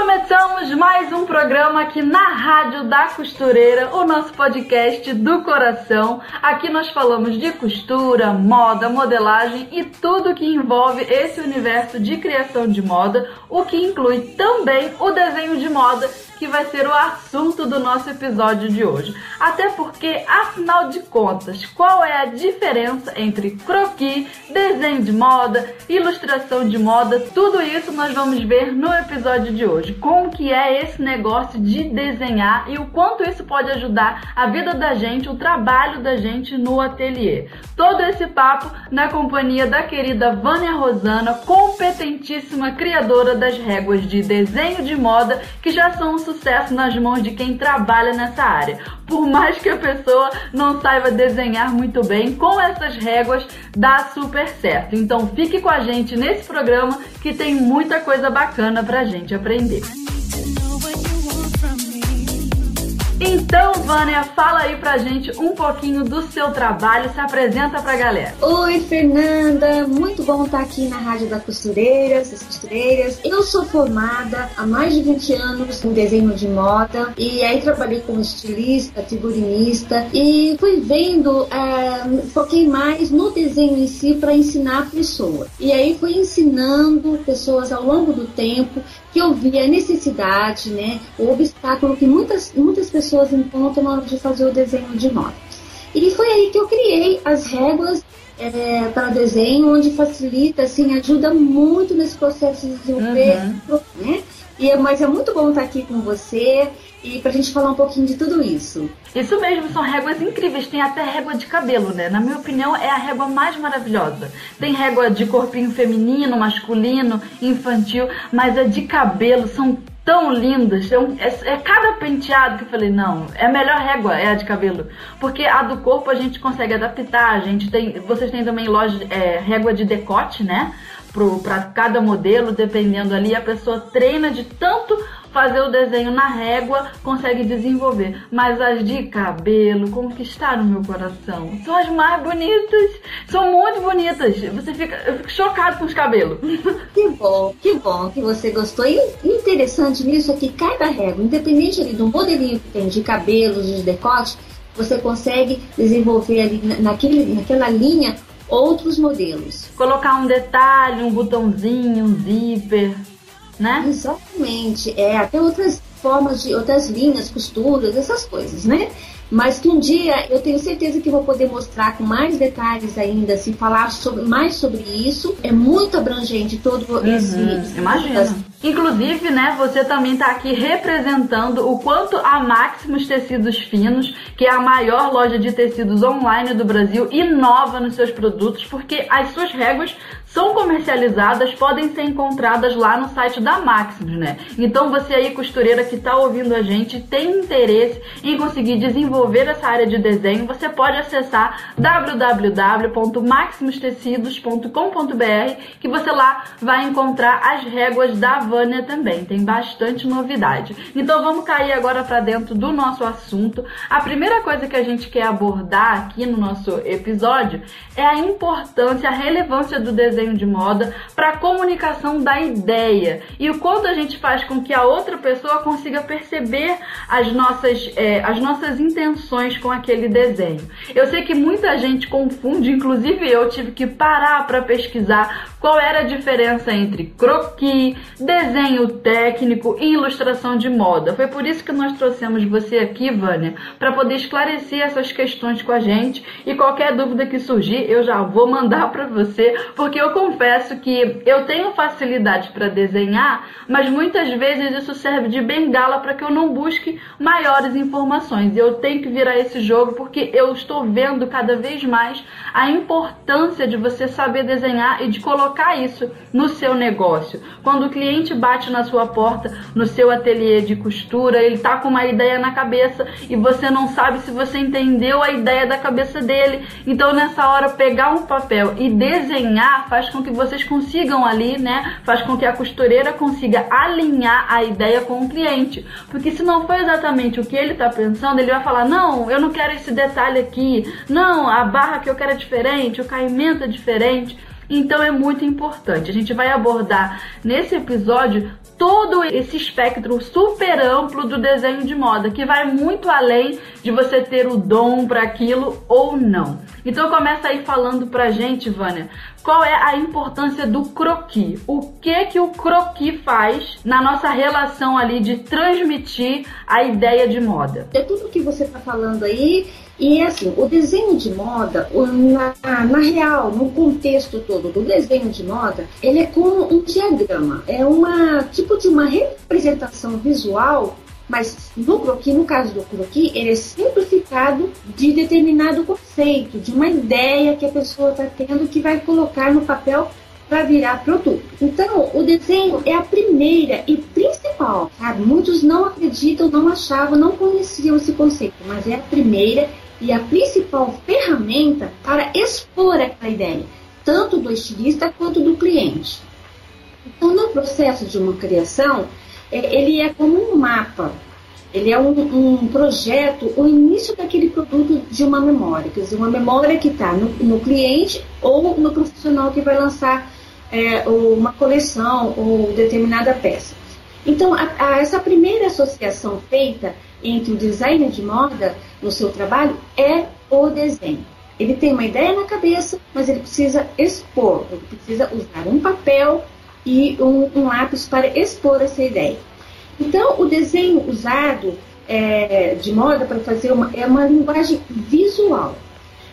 E começamos mais um programa aqui na Rádio da Costureira, o nosso podcast do coração. Aqui nós falamos de costura, moda, modelagem e tudo que envolve esse universo de criação de moda, o que inclui também o desenho de moda que vai ser o assunto do nosso episódio de hoje. Até porque, afinal de contas, qual é a diferença entre croquis, desenho de moda, ilustração de moda? Tudo isso nós vamos ver no episódio de hoje. Que é esse negócio de desenhar e o quanto isso pode ajudar a vida da gente, o trabalho da gente no ateliê. Todo esse papo na companhia da querida Vânia Rosana, competentíssima criadora das réguas de desenho de moda que já são um sucesso nas mãos de quem trabalha nessa área. Por mais que a pessoa não saiba desenhar muito bem, com essas réguas dá super certo. Então fique com a gente nesse programa que tem muita coisa bacana pra gente aprender. Então, Vânia, fala aí pra gente um pouquinho do seu trabalho, se apresenta pra galera. Oi, Fernanda, muito bom estar aqui na Rádio da Costureiras, das Costureiras. Eu sou formada há mais de 20 anos em desenho de moda e aí trabalhei como estilista, figurinista e fui vendo, é, foquei mais no desenho em si para ensinar a pessoa. E aí fui ensinando pessoas ao longo do tempo que eu vi a necessidade, né, o obstáculo que muitas, muitas pessoas encontram na hora de fazer o desenho de moda. E foi aí que eu criei as regras é, para desenho, onde facilita, assim, ajuda muito nesse processo de desenvolver, uhum. né? E, é, mas é muito bom estar aqui com você e pra gente falar um pouquinho de tudo isso. Isso mesmo, são réguas incríveis. Tem até régua de cabelo, né? Na minha opinião, é a régua mais maravilhosa. Tem régua de corpinho feminino, masculino, infantil, mas a de cabelo são tão lindas. É, um, é, é, cada penteado que eu falei, não, é a melhor régua, é a de cabelo. Porque a do corpo a gente consegue adaptar. A gente tem. Vocês têm também loja, é, régua de decote, né? Para cada modelo, dependendo ali, a pessoa treina de tanto fazer o desenho na régua, consegue desenvolver. Mas as de cabelo conquistaram meu coração. São as mais bonitas. São muito bonitas. Você fica, eu fico chocado com os cabelos. Que bom, que bom que você gostou. E interessante nisso é que cada régua, independente ali do modelinho que tem de cabelos, de decote, você consegue desenvolver ali naquele, naquela linha outros modelos. Colocar um detalhe, um botãozinho, um zíper né? Exatamente. É, até outras formas de outras linhas, costuras, essas coisas, né? Mas que um dia eu tenho certeza que vou poder mostrar com mais detalhes ainda, se falar sobre, mais sobre isso. É muito abrangente todo uhum, esse. Imagina. Inclusive, né, você também está aqui representando o quanto a Maximus Tecidos Finos, que é a maior loja de tecidos online do Brasil, inova nos seus produtos, porque as suas réguas são comercializadas, podem ser encontradas lá no site da Maximus, né? Então você aí, costureira que está ouvindo a gente, tem interesse em conseguir desenvolver essa área de desenho, você pode acessar www.maximustecidos.com.br que você lá vai encontrar as réguas da Vânia também. Tem bastante novidade. Então vamos cair agora para dentro do nosso assunto. A primeira coisa que a gente quer abordar aqui no nosso episódio é a importância, a relevância do desenho desenho de moda para a comunicação da ideia e o quanto a gente faz com que a outra pessoa consiga perceber as nossas, é, as nossas intenções com aquele desenho. Eu sei que muita gente confunde, inclusive eu tive que parar para pesquisar qual era a diferença entre croquis, desenho técnico e ilustração de moda. Foi por isso que nós trouxemos você aqui, Vânia, para poder esclarecer essas questões com a gente e qualquer dúvida que surgir, eu já vou mandar para você, porque eu confesso que eu tenho facilidade para desenhar, mas muitas vezes isso serve de bengala para que eu não busque maiores informações. Eu tenho que virar esse jogo porque eu estou vendo cada vez mais a importância de você saber desenhar e de colocar isso no seu negócio. Quando o cliente bate na sua porta, no seu ateliê de costura, ele tá com uma ideia na cabeça e você não sabe se você entendeu a ideia da cabeça dele. Então nessa hora pegar um papel e desenhar faz com que vocês consigam ali, né? Faz com que a costureira consiga alinhar a ideia com o cliente. Porque se não for exatamente o que ele está pensando, ele vai falar: "Não, eu não quero esse detalhe aqui. Não, a barra que eu quero é diferente, o caimento é diferente". Então é muito importante. A gente vai abordar nesse episódio todo esse espectro super amplo do desenho de moda, que vai muito além de você ter o dom para aquilo ou não. Então começa aí falando pra gente, Vânia, qual é a importância do croqui? O que que o croqui faz na nossa relação ali de transmitir a ideia de moda? É tudo que você está falando aí e assim, o desenho de moda, na, na real, no contexto todo do desenho de moda, ele é como um diagrama, é uma tipo de uma representação visual mas no croquis, no caso do croquis, ele é simplificado de determinado conceito, de uma ideia que a pessoa está tendo que vai colocar no papel para virar produto. Então, o desenho é a primeira e principal, sabe? Muitos não acreditam, não achavam, não conheciam esse conceito, mas é a primeira e a principal ferramenta para expor aquela ideia, tanto do estilista quanto do cliente. Então, no processo de uma criação, ele é como um mapa, ele é um, um, projeto, o início daquele produto de uma memória, quer dizer, uma memória que está no, no, cliente ou no profissional que vai lançar é, uma coleção ou determinada peça. Então, a, a, essa primeira associação feita entre o designer de moda no seu trabalho é o desenho. Ele tem uma ideia na cabeça, mas ele precisa expor, ele precisa usar um papel e um, um lápis para expor essa ideia. Então, o desenho usado é, de moda para fazer uma, é uma linguagem visual.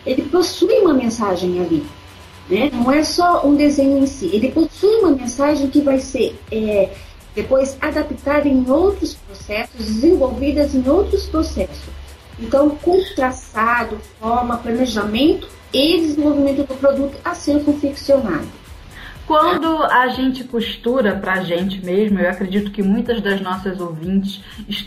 Ele possui uma mensagem ali. Né? Não é só um desenho em si. Ele possui uma mensagem que vai ser é, depois adaptada em outros processos, desenvolvidas em outros processos. Então, com traçado, forma, planejamento e desenvolvimento do produto a ser confeccionado. Quando a gente costura pra gente mesmo, eu acredito que muitas das nossas ouvintes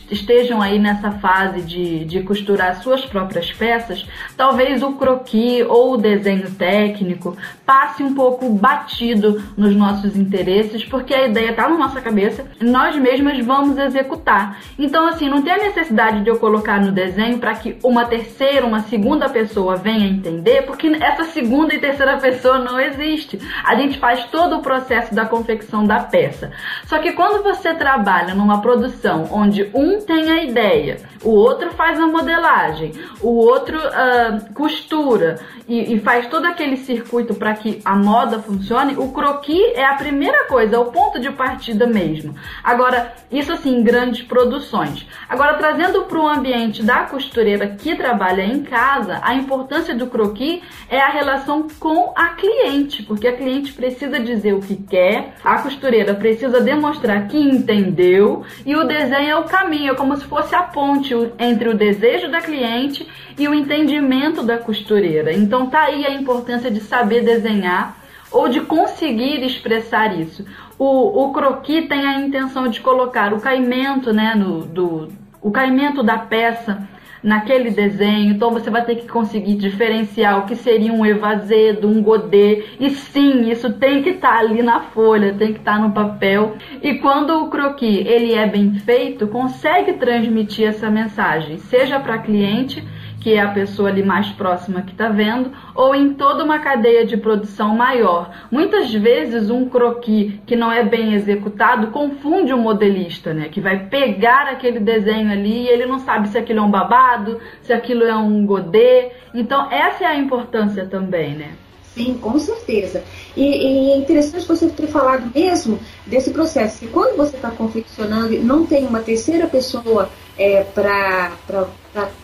estejam aí nessa fase de, de costurar suas próprias peças, talvez o croquis ou o desenho técnico passe um pouco batido nos nossos interesses, porque a ideia tá na nossa cabeça, nós mesmas vamos executar. Então, assim, não tem a necessidade de eu colocar no desenho para que uma terceira, uma segunda pessoa venha entender, porque essa segunda e terceira pessoa não existe. A gente faz todo o processo da confecção da peça. Só que quando você trabalha numa produção onde um tem a ideia, o outro faz a modelagem, o outro uh, costura e, e, faz todo aquele circuito para que a moda funcione, o croquis é a primeira coisa, é o ponto de partida mesmo. Agora, isso assim, grandes produções. Agora, trazendo para o ambiente da costureira que trabalha em casa, a importância do croquis é a relação com a cliente, porque a cliente precisa dizer o que quer, a costureira precisa demonstrar que entendeu e o desenho é o caminho, é como se fosse a ponte entre o desejo da cliente e o entendimento da costureira. Então tá aí a importância de saber desenhar ou de conseguir expressar isso. O, o croquis tem a intenção de colocar o caimento, né, no, do, o caimento da peça naquele desenho, então você vai ter que conseguir diferenciar o que seria um evazedo, um godê, e sim, isso tem que estar tá ali na folha, tem que estar tá no papel. E quando o croquis ele é bem feito, consegue transmitir essa mensagem, seja para cliente que é a pessoa ali mais próxima que está vendo, ou em toda uma cadeia de produção maior. Muitas vezes um croquis que não é bem executado confunde o modelista, né? Que vai pegar aquele desenho ali e ele não sabe se aquilo é um babado, se aquilo é um godê. Então essa é a importância também, né? Sim, com certeza. E, e, é interessante você ter falado mesmo desse processo, que quando você está confeccionando e não tem uma terceira pessoa é, para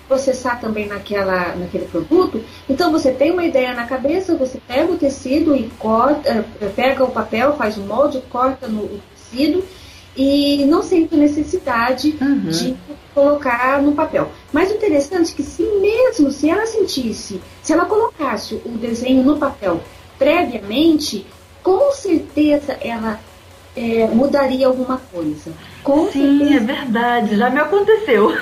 processar também naquela, naquele produto. Então você tem uma ideia na cabeça, você pega o tecido e corta, é, pega o papel, faz o molde, corta no tecido e não sente necessidade uhum. de colocar no papel. Mas o interessante é que se mesmo se ela sentisse, se ela colocasse o desenho no papel previamente, com certeza ela é, mudaria alguma coisa. Com sim, certeza. é verdade, já me aconteceu.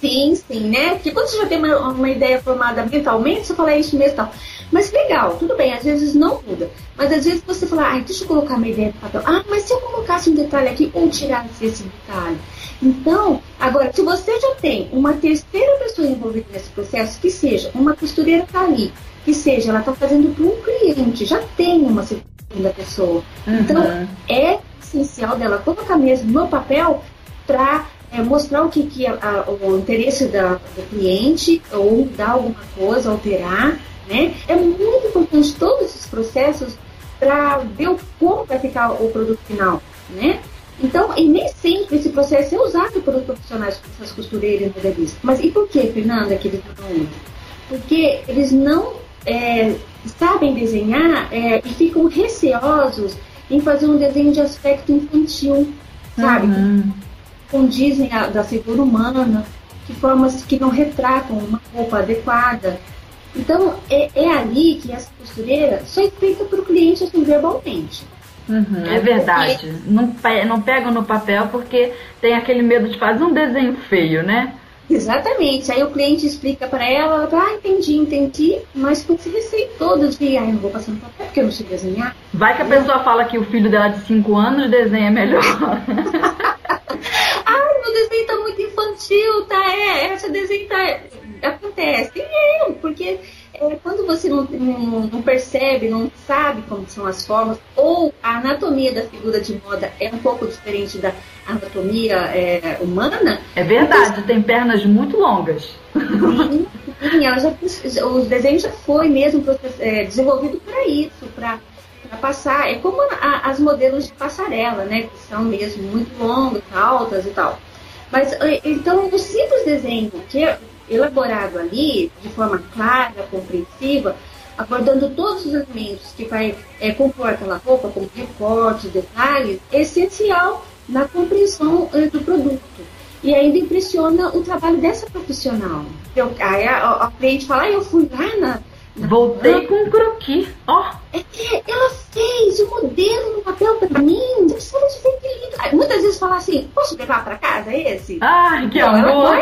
Sim, sim, né? Porque quando você já tem uma, uma ideia formada mentalmente, você fala é isso mesmo tal. Mas legal, tudo bem, às vezes não muda. Mas às vezes você fala, ah, deixa eu colocar minha ideia no papel. Ah, mas se eu colocasse um detalhe aqui ou tirasse esse detalhe? Então, agora, se você já tem uma terceira pessoa envolvida nesse processo, que seja uma costureira tá ali, que seja ela está fazendo para um cliente, já tem uma segunda pessoa. Uhum. Então, é essencial dela colocar mesmo no papel para é, mostrar o que, que é a, o interesse da, do cliente, ou dar alguma coisa, alterar. Né? É muito importante todos esses processos para ver como vai ficar o produto final. Né? Então, e nem sempre esse processo é usado por profissionais essas costureiras e modelistas. Mas e por que, Fernanda, que eles não usam? Porque eles não é, sabem desenhar é, e ficam receosos em fazer um desenho de aspecto infantil, sabe? Uhum. Condizem a, da figura humana, de formas que não retratam uma roupa adequada. Então, é, é ali que essa costureira só explica para o cliente assim, verbalmente. Uhum, é verdade. Porque... Não, não pegam no papel porque tem aquele medo de fazer um desenho feio, né? Exatamente. Aí o cliente explica para ela, ela fala, ah, entendi, entendi, mas com esse receio todo de, ah, eu não vou passar no papel porque eu não sei desenhar. Vai que a pessoa fala que o filho dela de 5 anos desenha melhor. meu desenho tá muito infantil, tá? É, essa desenho tá... Acontece. E é, porque é, quando você não, não, não, percebe, não sabe como são as formas, ou a anatomia da figura de moda é um pouco diferente da anatomia é, humana. É verdade, então, tem pernas muito longas. Sim, sim ela já, os desenhos já foi mesmo é, desenvolvido para isso, para passar. É como a, as modelos de passarela, né? Que são mesmo muito longas, altas e tal. Mas é, então o simples desenho que é elaborado ali de forma clara, compreensiva, abordando todos os elementos que vai é, compor aquela roupa, como recortes, detalhes, é essencial na compreensão é, do produto. E ainda impressiona o trabalho dessa profissional. Eu, aí a, a, a cliente fala, ah, eu fui lá na. Voltei com um croqui, ó. Oh. É, ela fez o modelo no papel para mim. Você que lindo. Muitas vezes fala assim, posso levar para casa esse? Ai, que amor!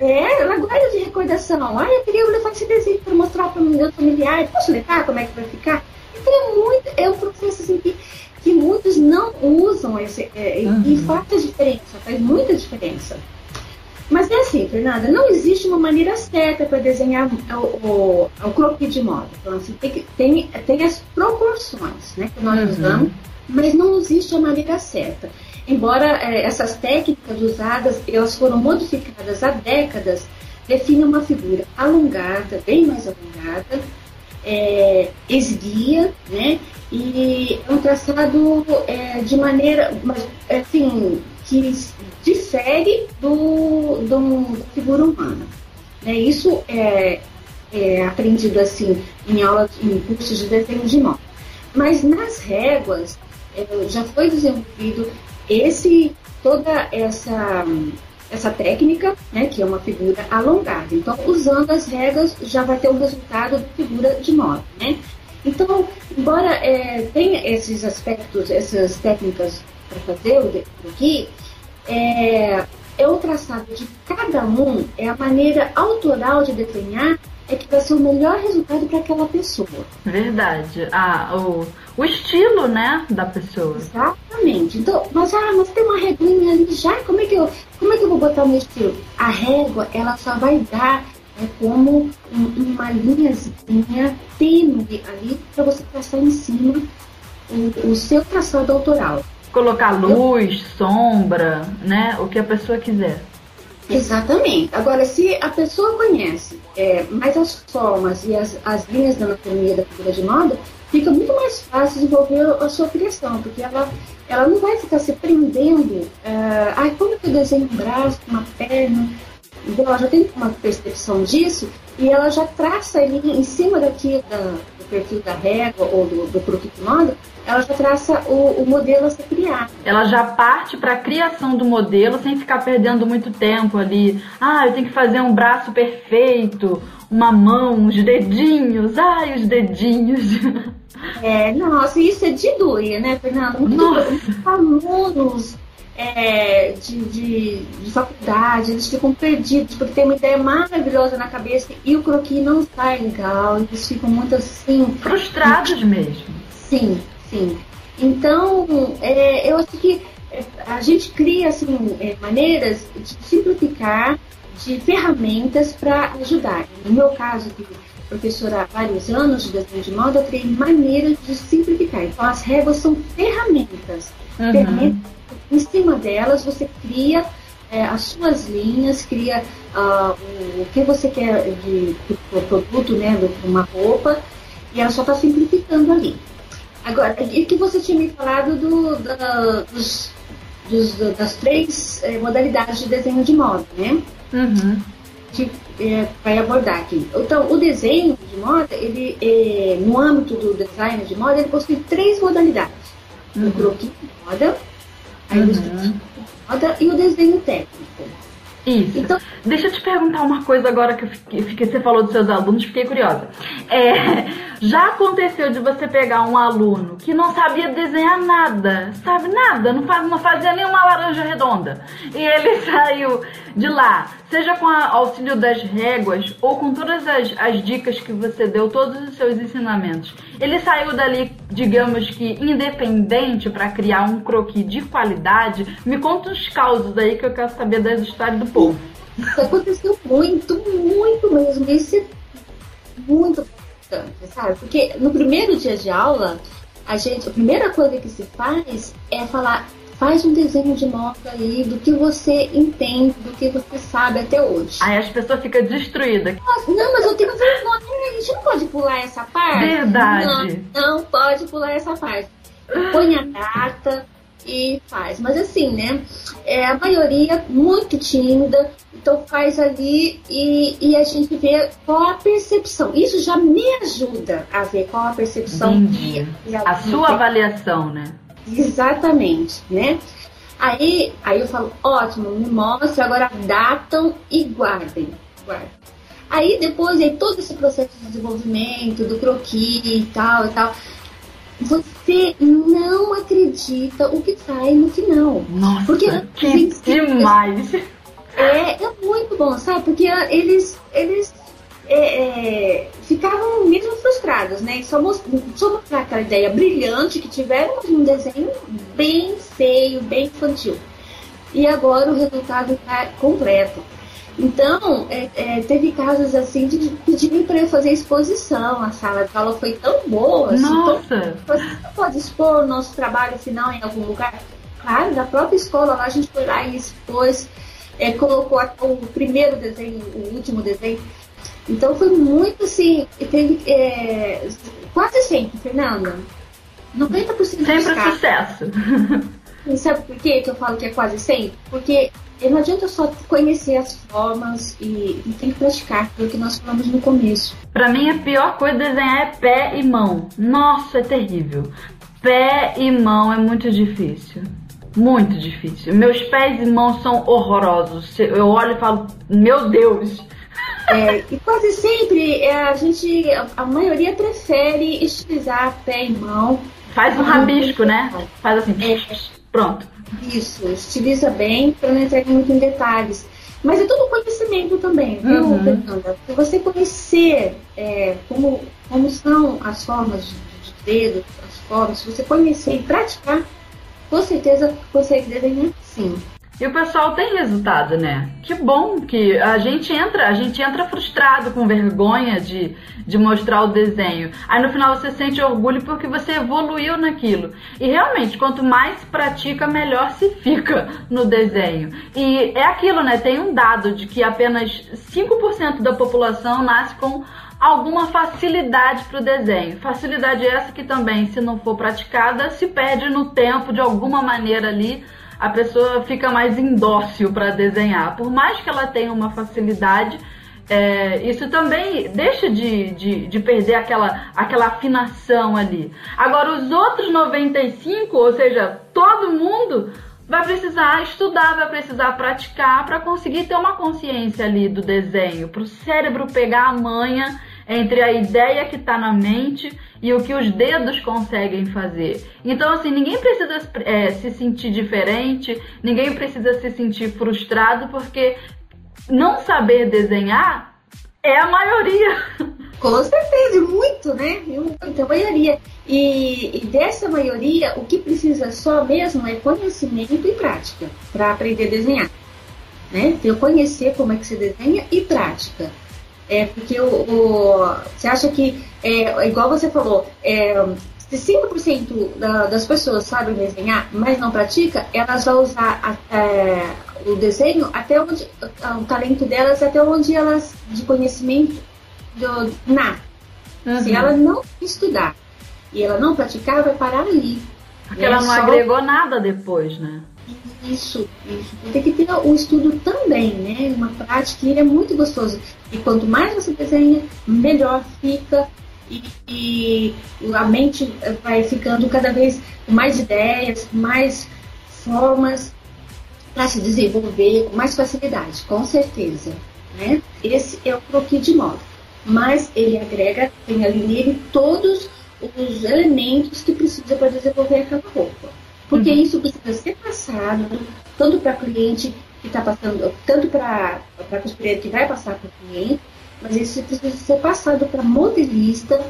É, ela guarda de recordação. Ah, eu queria levar esse desenho para mostrar para meus familiares. Posso levar? Como é que vai ficar? Então é muito, é um processo assim que, que muitos não usam esse, é, uhum. e faz diferença, faz muita diferença. Mas é assim, Fernanda, não existe uma maneira certa para desenhar o, o, o croquis de moda. Então, assim, tem, tem, tem as proporções né, que nós uhum. usamos, mas não existe a maneira certa. Embora é, essas técnicas usadas, elas foram modificadas há décadas, definem uma figura alongada, bem mais alongada, é, esguia, né? E é um traçado é, de maneira, assim, que difere do, do da figura humana. Né? Isso é, é aprendido assim em aulas, em cursos de desenho de mão. Mas nas réguas é, já foi desenvolvido esse toda essa essa técnica, né, que é uma figura alongada. Então, usando as regras, já vai ter o resultado de figura de moda, né? Então, embora é, tenha esses aspectos, essas técnicas para fazer o aqui, é, é o traçado de cada um, é a maneira autoral de desenhar é que vai ser o melhor resultado para aquela pessoa. Verdade. Ah, o, o estilo, né, da pessoa. Exatamente. Então, mas, ah, mas tem uma reguinha ali já, como é que eu, como é que eu vou botar o meu estilo? A régua, ela só vai dar é como um, uma linhazinha tênue ali para você passar em cima o, o seu traçado autoral. Colocar luz, sombra, né, o que a pessoa quiser. Exatamente. Agora, se a pessoa conhece é, mais as formas e as, as linhas da anatomia da figura de moda, fica muito mais fácil desenvolver a sua criação, porque ela, ela não vai ficar se prendendo. Uh, ah, como que eu desenho um braço, uma perna? Então, ela já tem uma percepção disso e ela já traça ali em cima daqui da, do perfil da régua ou do, do de moda, ela já traça o, o modelo a ser criado. Ela já parte para a criação do modelo sem ficar perdendo muito tempo ali. Ah, eu tenho que fazer um braço perfeito, uma mão, uns dedinhos. Ai, os dedinhos. É, nossa, isso é de doer, né, Fernanda? Muitos alunos é, de, de, de, faculdade, eles ficam perdidos porque tem uma ideia maravilhosa na cabeça e o croquis não sai legal, eles ficam muito assim. Frustrados mesmo. Sim, Sim. Então, é, eu acho que é, a gente cria assim, é, maneiras de simplificar, de ferramentas para ajudar. No meu caso, que professora há vários anos de desenho de moda, eu criei maneiras de simplificar. Então, as réguas são ferramentas. Uhum. ferramentas em cima delas, você cria é, as suas linhas, cria uh, o, o, que você quer de, de, de produto, né, de uma roupa, e ela só está simplificando ali. Agora, e que você tinha me falado do, da, dos, dos, das três é, modalidades de desenho de moda, né? Uhum. Que é, vai abordar aqui. Então, o desenho de moda, ele, é, no âmbito do design de moda, ele possui três modalidades. Uhum. O croquis de moda, a uhum. de moda e o desenho técnico. Isso. Então, Deixa eu te perguntar uma coisa agora que fiquei, fiquei, você falou dos seus alunos, fiquei curiosa. É, já aconteceu de você pegar um aluno que não sabia desenhar nada, sabe nada, não, faz, não fazia nenhuma laranja redonda, e ele saiu de lá, seja com o auxílio das réguas ou com todas as, as dicas que você deu, todos os seus ensinamentos, ele saiu dali, digamos que independente para criar um croquis de qualidade. Me conta uns causos aí que eu quero saber das histórias do povo. Isso aconteceu muito, muito mesmo. Isso é muito importante, sabe? Porque no primeiro dia de aula, a gente, a primeira coisa que se faz é falar, faz um desenho de moda aí do que você entende, do que você sabe até hoje. Aí as pessoas ficam destruídas. não, mas eu tenho vergonha, a gente não pode pular essa parte. Verdade. Não, não pode pular essa parte. Põe a data, e faz. Mas assim, né? É, a maioria muito tímida, então faz ali e, e a gente vê qual a percepção. Isso já me ajuda a ver qual a percepção que, que a, a sua avaliação, né? Exatamente, né? Aí, aí eu falo, ótimo, me mostre, agora datam e guardem. guardem. Aí depois, aí todo esse processo de desenvolvimento, do croquis e tal e tal, você não acredita o que sai no final. Nossa, Porque que demais! É, é muito bom, sabe? Porque eles, eles é, é, ficavam mesmo frustrados, né? Só, mostrar aquela ideia brilhante que tiveram, um desenho bem feio, bem infantil. E agora o resultado está completo. Então, é, é, teve casos assim de pedirem para eu fazer exposição. A sala de aula foi tão boa. Assim, Nossa! Tão, você pode expor o nosso trabalho final em algum lugar? Claro, da própria escola lá a gente foi lá e expôs, é, colocou o primeiro desenho, o último desenho. Então foi muito assim, teve é, quase sempre, Fernanda. 90% Sempre sucesso. E sabe por que eu falo que é quase sempre? Porque não adianta só conhecer as formas e, e tem que praticar, foi o que nós falamos no começo. Para mim, a pior coisa de desenhar é pé e mão. Nossa, é terrível. Pé e mão é muito difícil. Muito difícil. Meus pés e mãos são horrorosos. Eu olho e falo, meu Deus. É, e quase sempre é, a gente, a maioria prefere estilizar pé e mão. Faz um rabisco, né? Faz assim. É, pronto. Isso, estiliza bem para não entrar muito em detalhes. Mas é tudo conhecimento também, viu, uhum. Fernanda? Se você conhecer é, como, como são as formas de, de dedo, as formas, se você conhecer e praticar, com certeza consegue desenhar sim. E o pessoal tem resultado, né? Que bom que a gente entra, a gente entra frustrado, com vergonha de, de mostrar o desenho. Aí no final você sente orgulho porque você evoluiu naquilo. E realmente, quanto mais pratica, melhor se fica no desenho. E é aquilo, né? Tem um dado de que apenas 5% da população nasce com alguma facilidade para o desenho. Facilidade essa que também, se não for praticada, se perde no tempo de alguma maneira ali. A pessoa fica mais indócil para desenhar. Por mais que ela tenha uma facilidade, é, isso também deixa de, de, de, perder aquela, aquela afinação ali. Agora, os outros 95, ou seja, todo mundo vai precisar estudar, vai precisar praticar para conseguir ter uma consciência ali do desenho, para o cérebro pegar a manha entre a ideia que está na mente e o que os dedos conseguem fazer. Então, assim, ninguém precisa é, se sentir diferente, ninguém precisa se sentir frustrado, porque não saber desenhar é a maioria. Com certeza, muito, né? Muita maioria. E, e, dessa maioria, o que precisa só mesmo é conhecimento e prática para aprender a desenhar. Né? Eu conhecer como é que se desenha e prática. É porque o, o você acha que, é, igual você falou, é, se 5% da, das pessoas sabem desenhar, mas não pratica, elas vão usar a, é, o desenho até onde, o talento delas até onde elas, de conhecimento, do, na. Uhum. Se ela não estudar e ela não praticar, vai parar ali. Porque ela não só... agregou nada depois, né? Isso, isso. Tem que ter o estudo também, né? Uma prática e é muito gostoso. E quanto mais você desenha, melhor fica e, e a mente vai ficando cada vez com mais ideias, mais formas para se desenvolver com mais facilidade, com certeza. Né? Esse é o croquis de moda. Mas ele agrega, tem ali nele todos os elementos que precisa para desenvolver aquela roupa. Porque uhum. isso precisa ser passado tanto para cliente que está passando, tanto para a costureira que vai passar para o cliente, mas isso precisa ser passado para modelista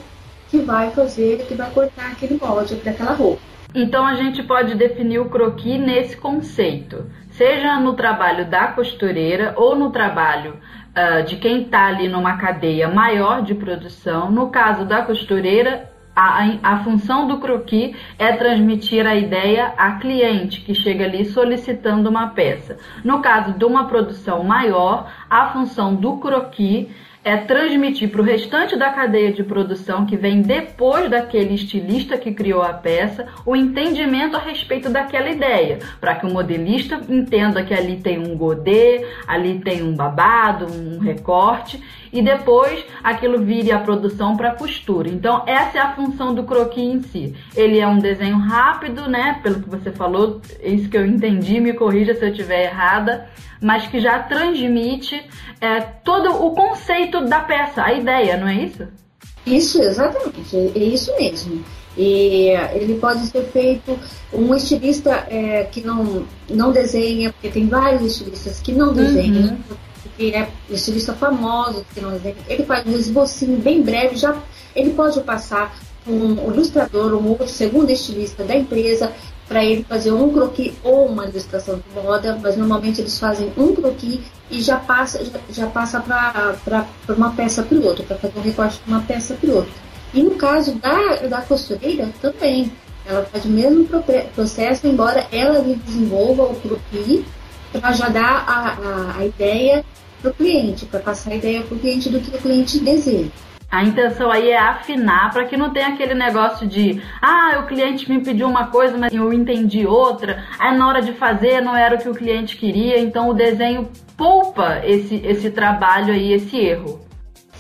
que vai fazer, que vai cortar aquele molde daquela roupa. Então a gente pode definir o croquis nesse conceito, seja no trabalho da costureira ou no trabalho uh, de quem está ali numa cadeia maior de produção. No caso da costureira, a, a, função do croquis é transmitir a ideia a cliente que chega ali solicitando uma peça. No caso de uma produção maior, a função do croquis é transmitir para o restante da cadeia de produção que vem depois daquele estilista que criou a peça o entendimento a respeito daquela ideia, para que o modelista entenda que ali tem um godê, ali tem um babado, um recorte e depois aquilo vire a produção para costura. Então essa é a função do croquis em si. Ele é um desenho rápido, né? Pelo que você falou, isso que eu entendi, me corrija se eu estiver errada mas que já transmite é, todo o conceito da peça, a ideia, não é isso? Isso, exatamente, é isso mesmo. E ele pode ser feito um estilista é, que não, não desenha, porque tem vários estilistas que não desenham, uhum. Porque é estilista famoso que. Ele faz um esbocinho bem breve, já ele pode passar um ilustrador, um outro segundo estilista da empresa, para ele fazer um croquis ou uma ilustração de moda, mas normalmente eles fazem um croquis e já passa, já, já passa para uma peça piloto, para fazer um recorte de uma peça piloto. E no caso da, da costureira também, ela faz o mesmo processo, embora ela desenvolva o croquis para já dar a, a, a ideia para o cliente, para passar a ideia para o cliente do que o cliente deseja. A intenção aí é afinar para que não tenha aquele negócio de, ah, o cliente me pediu uma coisa, mas eu entendi outra. Aí na hora de fazer não era o que o cliente queria, então o desenho poupa esse, esse trabalho aí, esse erro.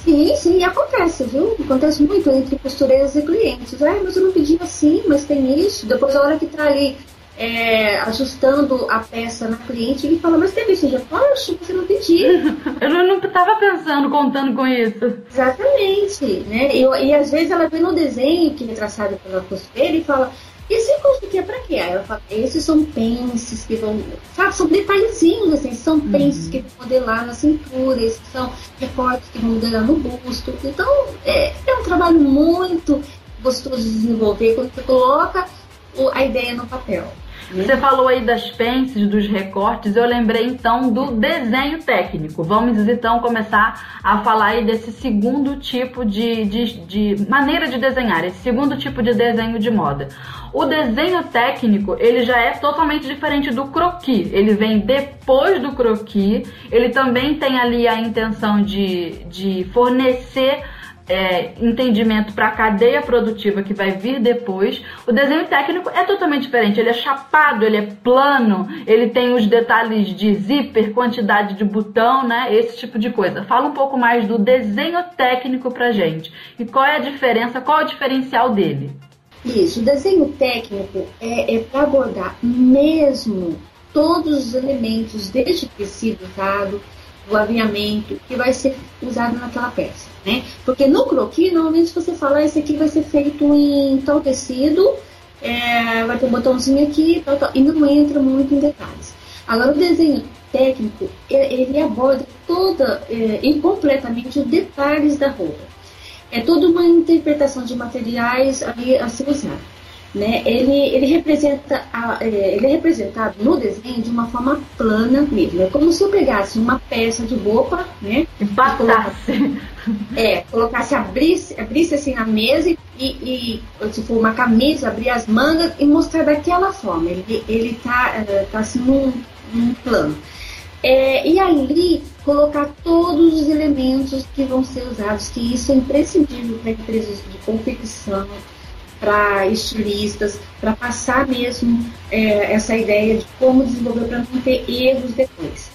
Sim, sim, acontece, viu? Acontece muito entre costureiras e clientes. Ah, mas eu não pedi assim, mas tem isso. Depois a hora que tá ali é, ajustando a peça na cliente, ele fala, mas teve isso já? Poxa, você não pediu. eu não estava pensando, contando com isso. Exatamente, né? E, e às vezes ela vê no desenho que é traçado pela costureira e fala, esse custo aqui é pra quê? Aí ela fala, esses são pences que vão. Sabe, são detalhezinhos, assim, são uhum. pences que vão modelar na cintura, esses são recortes que vão modelar no busto. Então, é, é um trabalho muito gostoso de desenvolver quando você coloca a ideia no papel. Você falou aí das pences, dos recortes, eu lembrei então do desenho técnico. Vamos então começar a falar aí desse segundo tipo de, de, de maneira de desenhar, esse segundo tipo de desenho de moda. O desenho técnico, ele já é totalmente diferente do croquis. Ele vem depois do croquis, ele também tem ali a intenção de, de fornecer é, entendimento para a cadeia produtiva que vai vir depois. O desenho técnico é totalmente diferente. Ele é chapado, ele é plano, ele tem os detalhes de zíper, quantidade de botão, né? Esse tipo de coisa. Fala um pouco mais do desenho técnico para gente e qual é a diferença, qual é o diferencial dele. Isso, o desenho técnico é, é para abordar mesmo todos os elementos, desde tecido usado, o avinhamento que vai ser usado naquela peça, né? Porque no croquis, normalmente você fala, esse aqui vai ser feito em tal tecido, é, vai ter um botãozinho aqui, tal, tal, e não entra muito em detalhes. Agora, o desenho técnico, ele aborda toda é, e completamente os detalhes da roupa. É toda uma interpretação de materiais ali a né, ele, ele, representa a, é, ele é representado no desenho de uma forma plana mesmo. É como se eu pegasse uma peça de roupa, né? E colocasse. É, colocasse, abrisse, abrisse assim na mesa e, e, se for uma camisa, abrir as mangas e mostrar daquela forma. Ele, ele tá, é, tá assim num, num plano. É, e ali colocar todos os elementos que vão ser usados, que isso é imprescindível para empresas de confecção, para estilistas, para passar mesmo é, essa ideia de como desenvolver para não ter erros depois.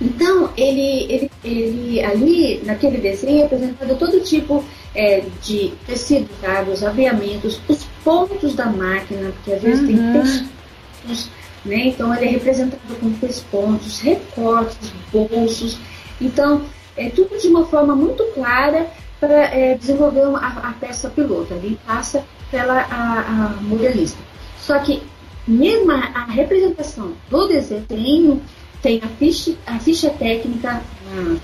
Então, ele, ele, ele ali, naquele desenho, é apresentado todo tipo é, de tecidos os aviamentos, os pontos da máquina, porque às vezes uhum. tem textos, né? Então, ele é representado com três pontos, recortes, bolsos. Então, é tudo de uma forma muito clara para é, desenvolver uma, a, a, peça piloto. Ali passa pela a, a modelista. Só que mesmo a, a, representação do desenho tem a ficha, a ficha técnica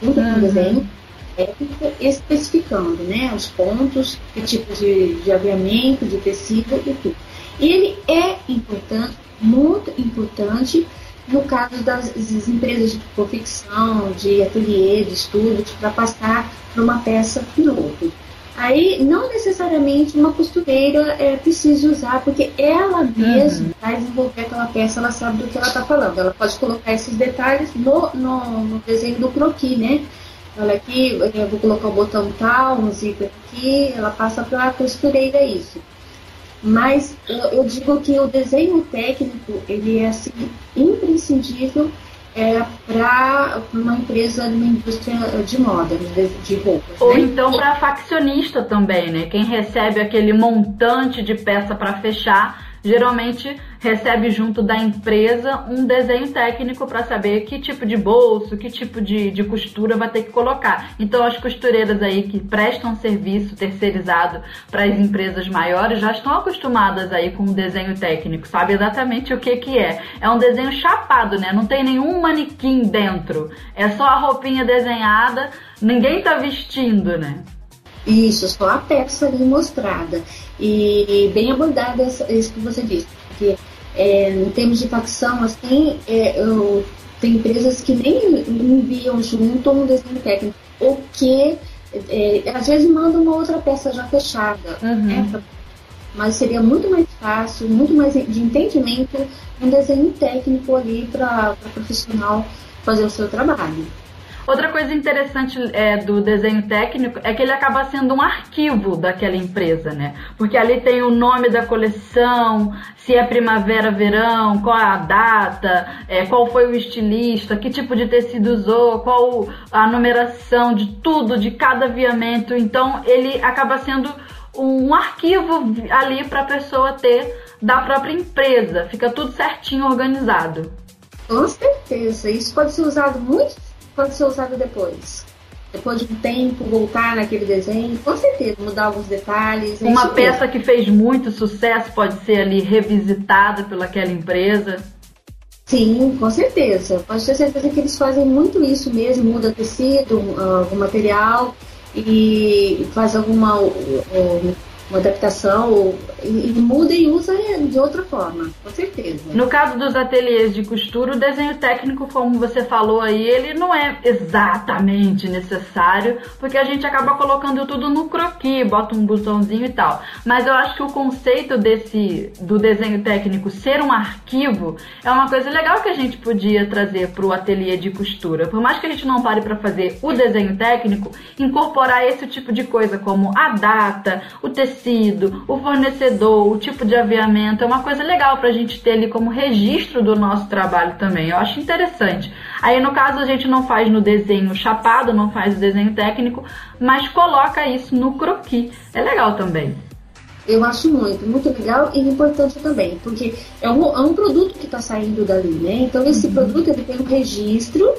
junto uhum. com o desenho técnico especificando né, os pontos, que tipo de, de aviamento, de tecido e tudo. E ele é importante, muito importante no caso das, das empresas de confecção, de ateliê, de estudos, para passar para uma peça piloto. Aí, não necessariamente uma costureira é, precisa usar, porque ela mesma uhum. vai desenvolver aquela peça, ela sabe do que ela está falando. Ela pode colocar esses detalhes no, no, no desenho do croquis, né? Olha aqui, eu vou colocar o botão tal, um zíper aqui, ela passa para a costureira isso. Mas eu, eu, digo que o desenho técnico, ele é assim, imprescindível é, para uma empresa, uma indústria de moda, de, de roupas. Ou né? então para faccionista também, né? Quem recebe aquele montante de peça para fechar geralmente recebe junto da empresa um desenho técnico para saber que tipo de bolso, que tipo de, de costura vai ter que colocar. Então, as costureiras aí que prestam serviço terceirizado para as empresas maiores já estão acostumadas aí com o desenho técnico, sabe exatamente o que que é. É um desenho chapado, né? Não tem nenhum manequim dentro. É só a roupinha desenhada, ninguém tá vestindo, né? Isso, só a peça ali mostrada. E bem abordada isso que você disse. Porque é, em termos de facção, assim, é, eu, tem empresas que nem enviam junto um desenho técnico. Ou que é, às vezes mandam uma outra peça já fechada. Uhum. Né, mas seria muito mais fácil, muito mais de entendimento, um desenho técnico ali para o profissional fazer o seu trabalho. Outra coisa interessante é, do desenho técnico é que ele acaba sendo um arquivo daquela empresa, né? Porque ali tem o nome da coleção, se é primavera, verão, qual a data, é, qual foi o estilista, que tipo de tecido usou, qual a numeração de tudo, de cada aviamento. Então ele acaba sendo um arquivo ali para a pessoa ter da própria empresa. Fica tudo certinho, organizado. Com certeza, isso pode ser usado muito pode ser usado depois. Depois de um tempo, voltar naquele desenho, com certeza, mudar alguns detalhes. Uma peça mesmo. que fez muito sucesso pode ser ali revisitada pelaquela empresa. Sim, com certeza. Pode ter certeza que eles fazem muito isso mesmo, muda tecido, algum material e faz alguma uma adaptação e, e muda e usa de outra forma, com certeza. No caso dos ateliês de costura, o desenho técnico, como você falou aí, ele não é exatamente necessário, porque a gente acaba colocando tudo no croquis, bota um botãozinho e tal. Mas eu acho que o conceito desse do desenho técnico ser um arquivo é uma coisa legal que a gente podia trazer para o ateliê de costura. Por mais que a gente não pare para fazer o desenho técnico, incorporar esse tipo de coisa como a data, o tecido, o fornecedor, o tipo de aviamento, é uma coisa legal para a gente ter ali como registro do nosso trabalho também. Eu acho interessante. Aí no caso a gente não faz no desenho chapado, não faz o desenho técnico, mas coloca isso no croquis. É legal também. Eu acho muito, muito legal e importante também, porque é um, é um produto que está saindo dali, né? Então esse uhum. produto ele tem um registro,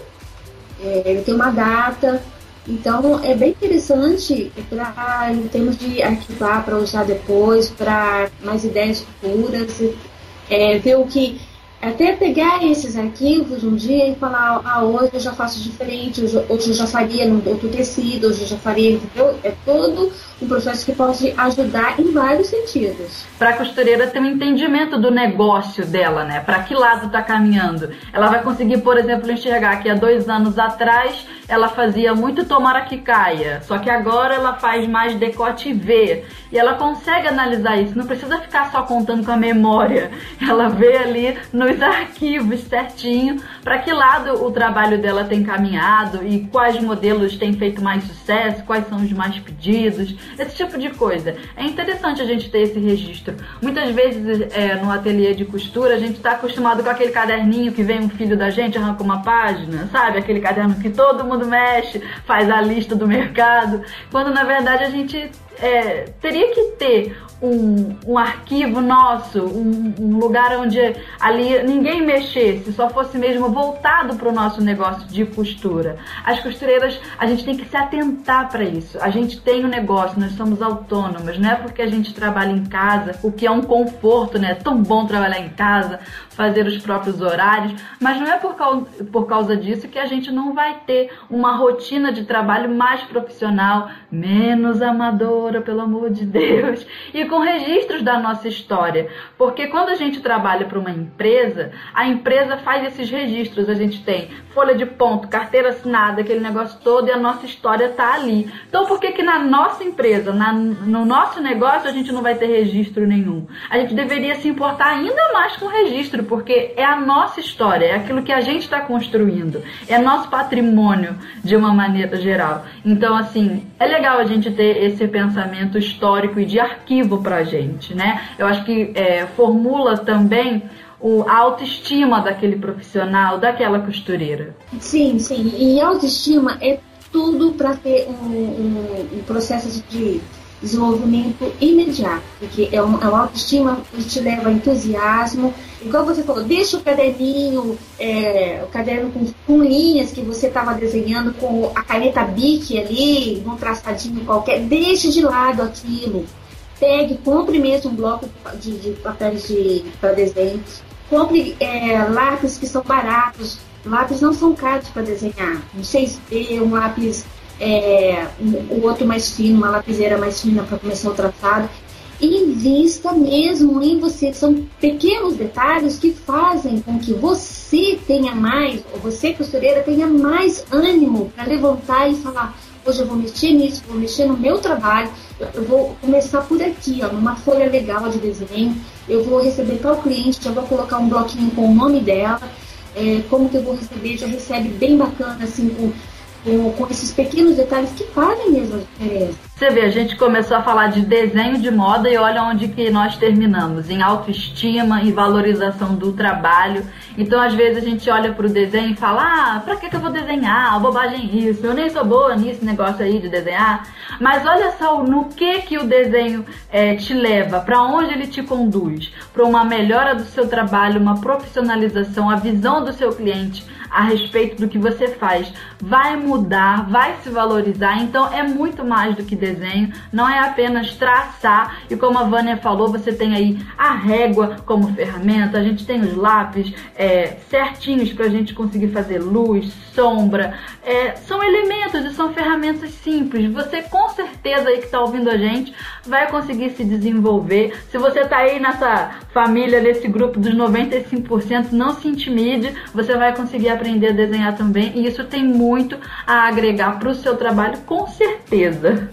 é, ele tem uma data, então é bem interessante para em termos de arquivar para usar depois, para mais ideias futuras, é, ver o que até pegar esses arquivos um dia e falar, ah, hoje eu já faço diferente, hoje, eu já faria no outro tecido, hoje eu já faria, entendeu? É todo um processo que pode ajudar em vários sentidos. Para a costureira ter um entendimento do negócio dela, né? Para que lado está caminhando. Ela vai conseguir, por exemplo, enxergar que há dois anos atrás ela fazia muito tomara que caia, só que agora ela faz mais decote V. E ela consegue analisar isso, não precisa ficar só contando com a memória. Ela vê ali nos arquivos certinho para que lado o trabalho dela tem caminhado e quais modelos têm feito mais sucesso, quais são os mais pedidos esse tipo de coisa. É interessante a gente ter esse registro. Muitas vezes é, no ateliê de costura a gente está acostumado com aquele caderninho que vem um filho da gente, arranca uma página, sabe? Aquele caderno que todo mundo mexe, faz a lista do mercado, quando na verdade a gente é, teria que ter um, um arquivo nosso, um, um, lugar onde ali ninguém mexesse, só fosse mesmo voltado para o nosso negócio de costura. As costureiras, a gente tem que se atentar para isso. A gente tem um negócio, nós somos autônomas, não é porque a gente trabalha em casa, o que é um conforto, né? É tão bom trabalhar em casa, fazer os próprios horários, mas não é por causa, por causa disso que a gente não vai ter uma rotina de trabalho mais profissional, menos amadora, pelo amor de Deus, e com registros da nossa história. Porque quando a gente trabalha para uma empresa, a empresa faz esses registros. A gente tem folha de ponto, carteira assinada, aquele negócio todo, e a nossa história está ali. Então por que que na nossa empresa, na, no nosso negócio, a gente não vai ter registro nenhum? A gente deveria se importar ainda mais com o registro, porque é a nossa história, é aquilo que a gente está construindo, é nosso patrimônio de uma maneira geral. Então, assim, é legal a gente ter esse pensamento histórico e de arquivo pra gente, né? Eu acho que é, formula também o, a autoestima daquele profissional, daquela costureira. Sim, sim. E autoestima é tudo para ter um, um, um, processo de desenvolvimento imediato, porque é uma, é uma autoestima que te leva a entusiasmo. Igual você falou, deixa o caderninho, é, o caderno com, com linhas que você estava desenhando com a caneta Bic ali, num traçadinho qualquer, deixe de lado aquilo. Pegue, compre mesmo um bloco de, de papéis de, para desenho Compre é, lápis que são baratos. Lápis não são caros para desenhar. Um 6B, um lápis, é, o outro mais fino, uma lapiseira mais fina para começar o traçado. Invista mesmo em você. São pequenos detalhes que fazem com que você tenha mais, ou você, costureira, tenha mais ânimo para levantar e falar: hoje eu vou mexer nisso, vou mexer no meu trabalho, eu vou começar por aqui, ó, numa folha legal de desenho, eu vou receber para o cliente, já vou colocar um bloquinho com o nome dela, é, como que eu vou receber, já recebe bem bacana, assim, com, com, com esses pequenos detalhes que fazem mesmo a diferença. Você vê, a gente começou a falar de desenho de moda e olha onde que nós terminamos, em autoestima e valorização do trabalho. Então, às vezes, a gente olha para o desenho e fala, ah, pra que, que eu vou desenhar? Bobagem isso, eu nem sou boa nisso negócio aí de desenhar. Mas olha só no que que o desenho é, te leva, para onde ele te conduz, para uma melhora do seu trabalho, uma profissionalização, a visão do seu cliente a respeito do que você faz vai mudar, vai se valorizar. Então, é muito mais do que desenho desenho, não é apenas traçar, e como a Vânia falou, você tem aí a régua como ferramenta, a gente tem os lápis é, certinhos para a gente conseguir fazer luz, sombra, é, são elementos e são ferramentas simples. Você com certeza aí que está ouvindo a gente vai conseguir se desenvolver. Se você está aí nessa família, nesse grupo dos 95%, não se intimide, você vai conseguir aprender a desenhar também e isso tem muito a agregar para o seu trabalho, com certeza.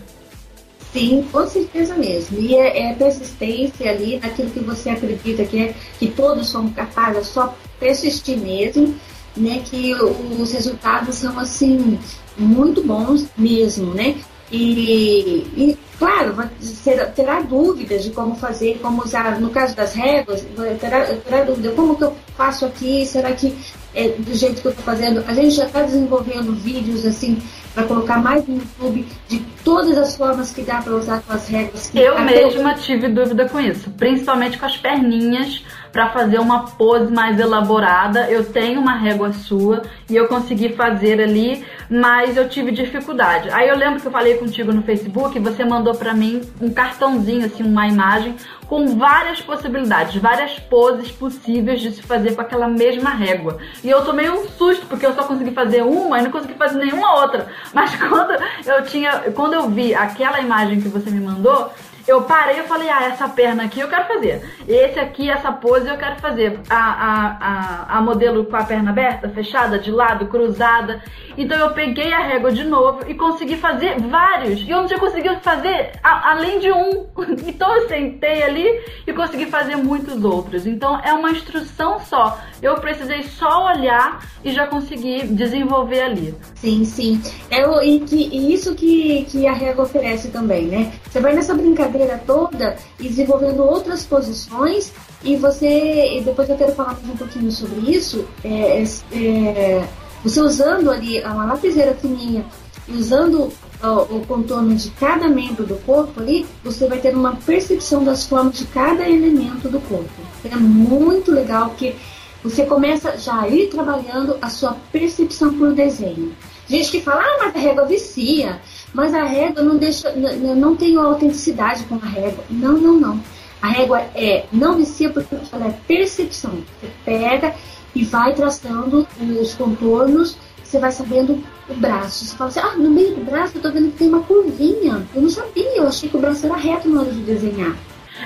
Sim, com certeza mesmo. E é, é persistência ali naquilo que você acredita que é que todos somos capazes, é só persistir mesmo, né? Que os resultados são assim muito bons mesmo, né? E, e claro, terá, terá dúvidas de como fazer, como usar, no caso das réguas, terá, terá dúvida, como que eu faço aqui, será que é do jeito que eu estou fazendo? A gente já está desenvolvendo vídeos assim para colocar mais no YouTube de todas as formas que dá para usar com as réguas. eu mesma tive dúvida com isso, principalmente com as perninhas para fazer uma pose mais elaborada. Eu tenho uma régua sua e eu consegui fazer ali, mas eu tive dificuldade. Aí eu lembro que eu falei contigo no Facebook, você mandou para mim um cartãozinho assim, uma imagem com várias possibilidades, várias poses possíveis de se fazer com aquela mesma régua. E eu tomei um susto porque eu só consegui fazer uma e não consegui fazer nenhuma outra. Mas quando eu tinha, quando eu vi aquela imagem que você me mandou, eu parei e falei, ah, essa perna aqui eu quero fazer. Esse aqui, essa pose eu quero fazer. A, a, a, a modelo com a perna aberta, fechada, de lado, cruzada. Então eu peguei a régua de novo e consegui fazer vários. E eu não tinha conseguido fazer a, além de um. Então eu sentei ali e consegui fazer muitos outros. Então é uma instrução só. Eu precisei só olhar e já consegui desenvolver ali. Sim, sim. É, e, que, e isso que, que a régua oferece também, né? Você vai nessa brincadeira toda e desenvolvendo outras posições e você, e depois eu quero falar mais um pouquinho sobre isso, é, é, você usando ali uma lapiseira fininha usando o, o contorno de cada membro do corpo ali, você vai ter uma percepção das formas de cada elemento do corpo. É muito legal porque você começa já a ir trabalhando a sua percepção por desenho. Gente que fala, ah, mas a régua vicia, mas a régua não deixa, não tem autenticidade com a régua. Não, não, não. A régua é não vicia porque ela é percepção. Você pega e vai traçando os contornos, você vai sabendo o braço. Você fala assim, ah, no meio do braço eu tô vendo que tem uma curvinha. Eu não sabia, eu achei que o braço era reto na hora de desenhar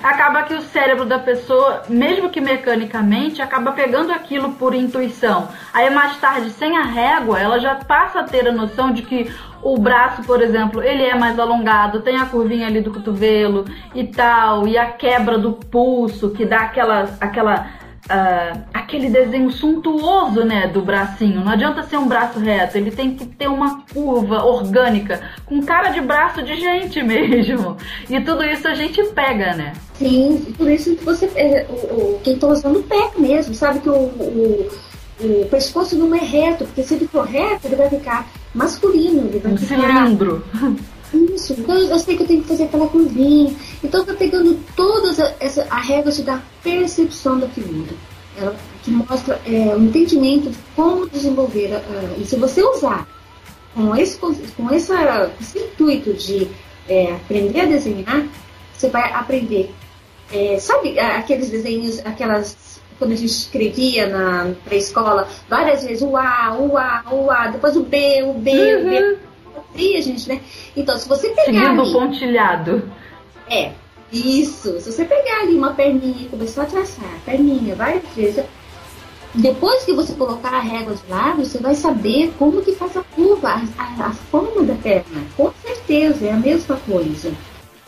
acaba que o cérebro da pessoa, mesmo que mecanicamente, acaba pegando aquilo por intuição. Aí mais tarde, sem a régua, ela já passa a ter a noção de que o braço, por exemplo, ele é mais alongado, tem a curvinha ali do cotovelo e tal, e a quebra do pulso, que dá aquela, aquela uh, aquele desenho suntuoso, né, do bracinho. Não adianta ser um braço reto, ele tem que ter uma curva orgânica, com cara de braço de gente mesmo. E tudo isso a gente pega, né? Sim, por isso que você, é, o, o, quem tá usando pé mesmo, sabe que o, o, o pescoço não é reto, porque se ele for reto, ele vai ficar masculino, ele vai um ficar... cilindro. Isso, então eu sei que eu tenho que fazer aquela curvinha. Então tá pegando todas essa a regra da percepção da figura. Ela que mostra é, o entendimento de como desenvolver. Uh, e se você usar com esse, com essa, esse intuito de é, aprender a desenhar, você vai aprender. É, sabe aqueles desenhos, aquelas quando a gente escrevia na pré-escola, várias vezes o A, o A, o A, depois o B, o B, uhum. o B fazia, gente, né? Então, se você pegar. Seguindo o pontilhado. É, isso. Se você pegar ali uma perninha e começar a traçar a perninha várias vezes, depois que você colocar a régua de lado, você vai saber como que faz a curva, a, a forma da perna. Com certeza, é a mesma coisa.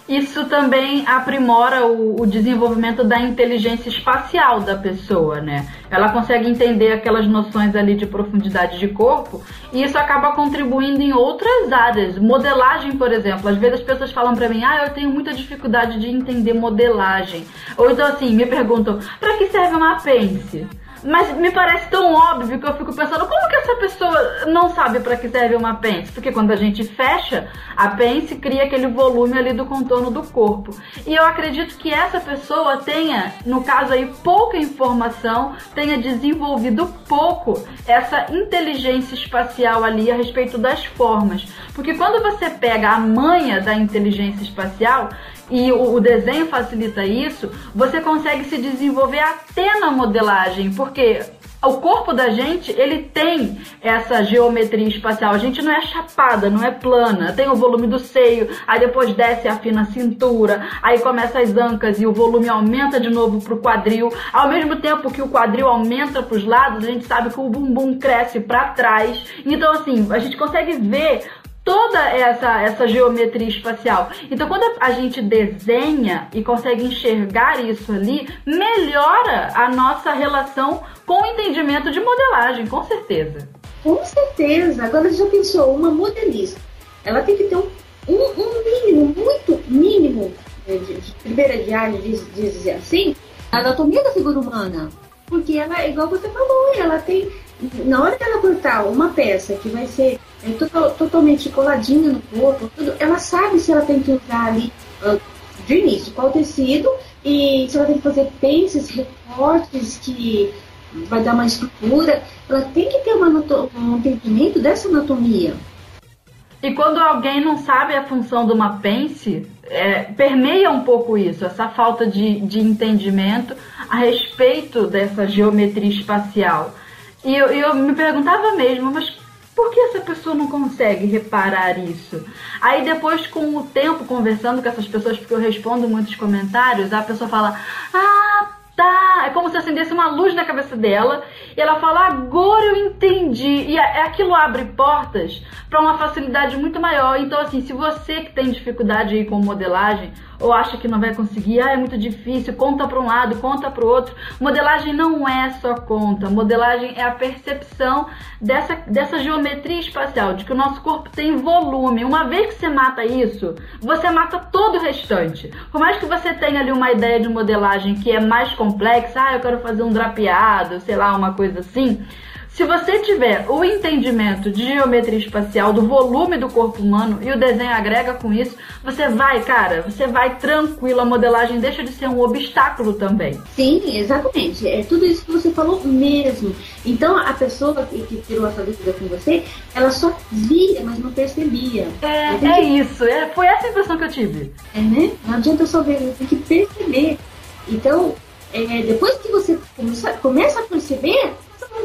Isso também aprimora o, o, desenvolvimento da inteligência espacial da pessoa, né? Ela consegue entender aquelas noções ali de profundidade de corpo e isso acaba contribuindo em outras áreas. Modelagem, por exemplo. Às vezes as pessoas falam para mim, ah, eu tenho muita dificuldade de entender modelagem. Ou então assim, me perguntam, para que serve uma apêndice? Mas me parece tão óbvio que eu fico pensando, como que essa pessoa não sabe para que serve uma pence? Porque quando a gente fecha, a pence cria aquele volume ali do contorno do corpo. E eu acredito que essa pessoa tenha, no caso aí, pouca informação, tenha desenvolvido pouco essa inteligência espacial ali a respeito das formas. Porque quando você pega a manha da inteligência espacial, e o, desenho facilita isso, você consegue se desenvolver até na modelagem, porque o corpo da gente, ele tem essa geometria espacial. A gente não é chapada, não é plana. Tem o volume do seio, aí depois desce a fina cintura, aí começa as ancas e o volume aumenta de novo pro quadril. Ao mesmo tempo que o quadril aumenta para os lados, a gente sabe que o bumbum cresce para trás. Então assim, a gente consegue ver toda essa, essa geometria espacial. Então, quando a gente desenha e consegue enxergar isso ali, melhora a nossa relação com o entendimento de modelagem, com certeza. Com certeza. Agora, já pensou, uma modelista, ela tem que ter um, um, um mínimo, muito mínimo, de, de primeira diária, diz, diz assim, a anatomia da figura humana. Porque ela, igual você falou, ela tem na hora que ela cortar uma peça que vai ser é, totalmente coladinha no corpo, tudo, ela sabe se ela tem que usar ali uh, de início qual tecido e se ela tem que fazer pences, recortes que vai dar uma estrutura. Ela tem que ter um entendimento dessa anatomia. E quando alguém não sabe a função de uma pence, é, permeia um pouco isso, essa falta de, de entendimento a respeito dessa geometria espacial. E eu, eu me perguntava mesmo, mas por que essa pessoa não consegue reparar isso? Aí depois, com o tempo, conversando com essas pessoas, porque eu respondo muitos comentários, a pessoa fala, ah, tá. É como se acendesse uma luz na cabeça dela e ela fala, agora eu entendi. E é, aquilo abre portas para uma facilidade muito maior. Então, assim, se você que tem dificuldade aí com modelagem ou acha que não vai conseguir, ah, é muito difícil, conta para um lado, conta para o outro. Modelagem não é só conta, modelagem é a percepção dessa, dessa geometria espacial, de que o nosso corpo tem volume. Uma vez que você mata isso, você mata todo o restante. Por mais que você tenha ali uma ideia de modelagem que é mais complexa, ah, eu quero fazer um drapeado, sei lá, uma coisa assim se você tiver o entendimento de geometria espacial, do volume do corpo humano e o desenho agrega com isso, você vai, cara, você vai tranquilo. A modelagem deixa de ser um obstáculo também. Sim, exatamente. É tudo isso que você falou mesmo. Então, a pessoa que, tirou essa dúvida com você, ela só via, mas não percebia. É, é isso. É, foi essa a impressão que eu tive. É, né? Não adianta só ver, tem que perceber. Então, é, depois que você começa, começa a perceber,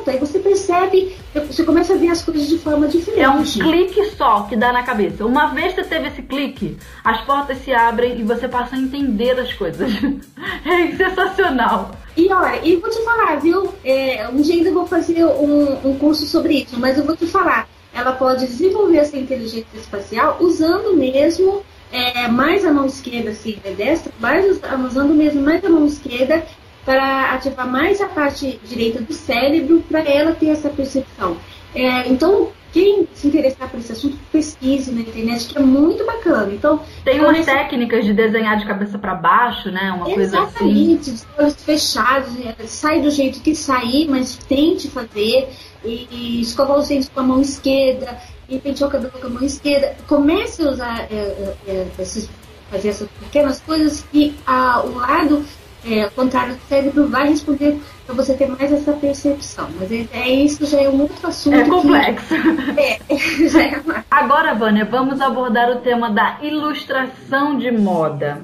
Aí você percebe, você começa a ver as coisas de forma diferente. É um clique só que dá na cabeça. Uma vez que você teve esse clique, as portas se abrem e você passa a entender as coisas. é sensacional. E olha, e vou te falar, viu? É, um dia ainda vou fazer um, um curso sobre isso, mas eu vou te falar. Ela pode desenvolver essa inteligência espacial usando mesmo é, mais a mão esquerda, assim, é destra, mais usando mesmo mais a mão esquerda para ativar mais a parte direita do cérebro para ela ter essa percepção. É, então, quem se interessar por esse assunto, pesquise na internet, que é muito bacana. Então, tem umas técnicas de desenhar de cabeça para baixo, né? Uma coisa assim. Exatamente, olhos fechados, é, sai do jeito que sair, mas tente fazer. E, e escovar os dentes com a mão esquerda, e pentear o cabelo com a mão esquerda. Comece a usar é, é, é esses, fazer essas pequenas coisas que a, o lado é, ao contrário do cérebro vai responder para você ter mais essa percepção. Mas é, é, isso já é um outro assunto. É complexo. Que, é, já é. Agora, Vânia, vamos abordar o tema da ilustração de moda.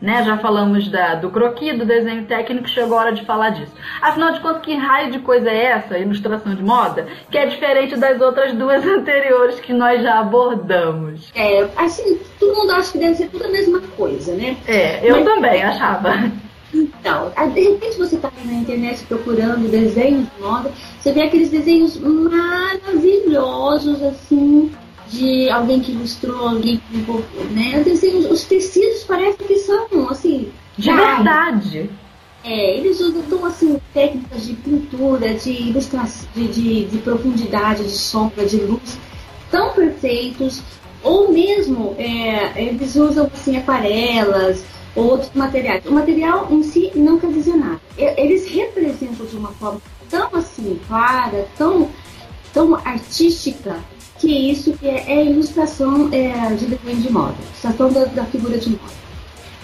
Né? Já falamos da, do croquis, do desenho técnico, chegou a hora de falar disso. Afinal de contas, que raio de coisa é essa, ilustração de moda, que é diferente das outras duas anteriores que nós já abordamos? É, assim, todo mundo acha que deve ser tudo a mesma coisa, né? É, eu Mas, também achava. Então, de repente você está na internet procurando desenhos de moda, você vê aqueles desenhos maravilhosos, assim, de alguém que ilustrou, alguém que né? Desenhos, os tecidos parecem que são, assim... De verdade! É, eles usam, assim, técnicas de pintura, de ilustração, de, de, de profundidade, de sombra, de luz, tão perfeitos, ou mesmo é, eles usam, assim, aquarelas, outros materiais. O material em si não quer dizer nada. Eles representam de uma forma tão assim clara, tão, tão artística, que isso é, é ilustração é, de desenho de moda, ilustração da, da figura de moda.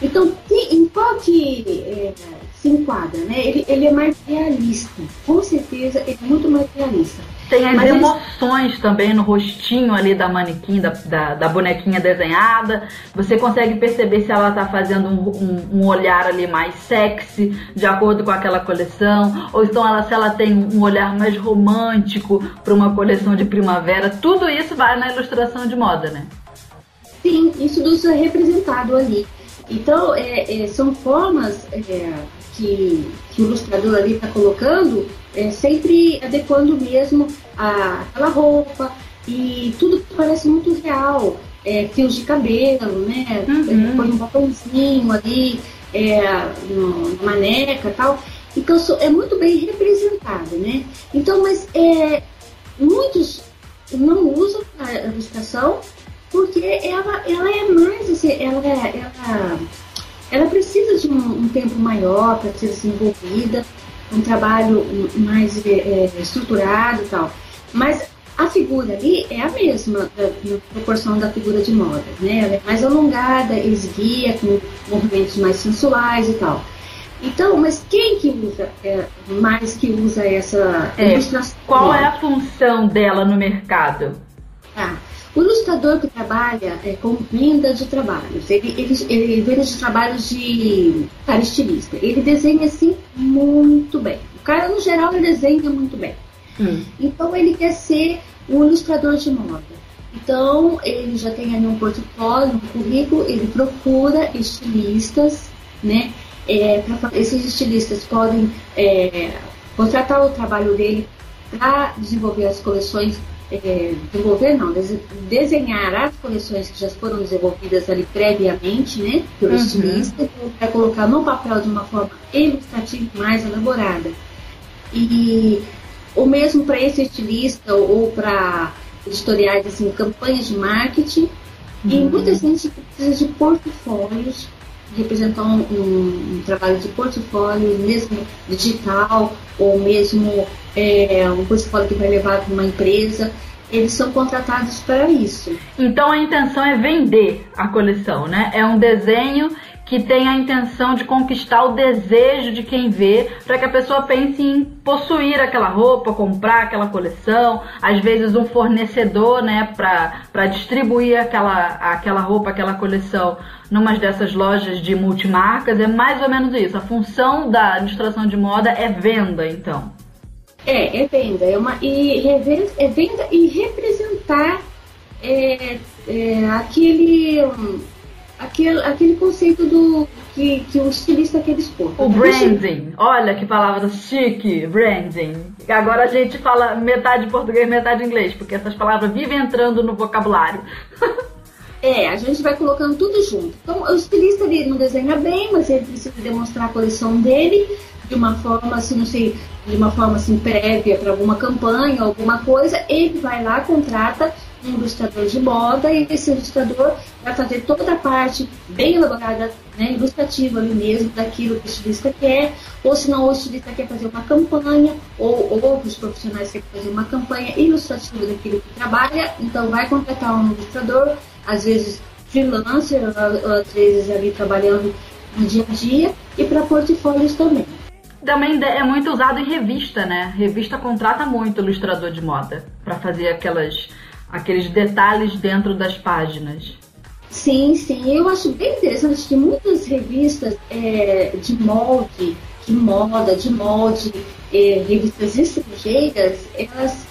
Então, em qual que é, se enquadra, né? Ele, ele é mais realista, com certeza ele é muito mais realista. Tem as Mas emoções eles... também no rostinho ali da manequim, da, da, da, bonequinha desenhada. Você consegue perceber se ela está fazendo um, um, um, olhar ali mais sexy, de acordo com aquela coleção, ou então ela, se ela tem um olhar mais romântico para uma coleção de primavera. Tudo isso vai na ilustração de moda, né? Sim, isso tudo é representado ali. Então, é, é, são formas é, que, que o ilustrador ali está colocando, é, sempre adequando mesmo a, aquela roupa e tudo que parece muito real. É, fios de cabelo, né? Uhum. Põe um batomzinho ali, é, na maneca tal. Então é muito bem representado, né? Então, mas é, muitos não usam a ilustração porque ela, ela é mais assim, ela, ela ela precisa de um, um tempo maior para ser desenvolvida, um trabalho mais é, é, estruturado e tal. Mas a figura ali é a mesma da, na proporção da figura de moda, né? Ela é mais alongada, esguia, com movimentos mais sensuais e tal. Então, mas quem que usa é, mais que usa essa é, ilustração? Qual é a função dela no mercado? Ah, o ilustrador que trabalha é, com venda de trabalhos, ele, ele, ele vende de trabalhos de cara estilista. Ele desenha assim muito bem. O cara, no geral, ele desenha muito bem. Hum. Então, ele quer ser um ilustrador de moda. Então, ele já tem ali um portfólio, um currículo, ele procura estilistas, né? É, pra, esses estilistas podem é, contratar o trabalho dele para desenvolver as coleções é, desenvolver, não, desenhar as coleções que já foram desenvolvidas ali previamente, né, pelo uhum. estilista, para colocar no papel de uma forma ilustrativa mais elaborada. E o mesmo para esse estilista ou para editoriais, assim, campanhas de marketing. Uhum. E muita gente precisa de portfólios, representar um, um, um, trabalho de portfólio, mesmo digital, ou mesmo é, um portfólio que vai levar para uma empresa, eles são contratados para isso. Então a intenção é vender a coleção, né? É um desenho que tem a intenção de conquistar o desejo de quem vê, para que a pessoa pense em possuir aquela roupa, comprar aquela coleção, às vezes um fornecedor, né, para distribuir aquela, aquela roupa, aquela coleção numa dessas lojas de multimarcas, é mais ou menos isso. A função da ilustração de moda é venda, então. É, é venda, é uma e é venda e representar é, é, aquele aquele, aquele conceito do que, que o estilista quer expor. O branding. Olha que palavra chique, branding. Agora a gente fala metade português, metade inglês, porque essas palavras vivem entrando no vocabulário. É, a gente vai colocando tudo junto. Então, o estilista ele não desenha bem, mas ele precisa demonstrar a coleção dele de uma forma assim, não sei, de uma forma assim prévia para alguma campanha, alguma coisa, ele vai lá, contrata um ilustrador de moda e esse ilustrador vai fazer toda a parte bem elaborada, né, ilustrativa ali mesmo, daquilo que o estilista quer, ou se não o estilista quer fazer uma campanha, ou outros profissionais querem fazer uma campanha ilustrativa daquilo que trabalha, então vai contratar um ilustrador, às vezes freelancer, às vezes ali trabalhando no dia a dia, e para portfólios também também é muito usado em revista, né? Revista contrata muito ilustrador de moda para fazer aquelas aqueles detalhes dentro das páginas. Sim, sim. Eu acho bem interessante que muitas revistas é, de molde, de moda, de molde, é, revistas estrangeiras, elas,